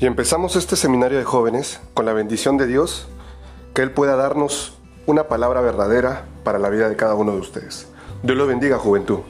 Y empezamos este seminario de jóvenes con la bendición de Dios, que Él pueda darnos una palabra verdadera para la vida de cada uno de ustedes. Dios lo bendiga, juventud.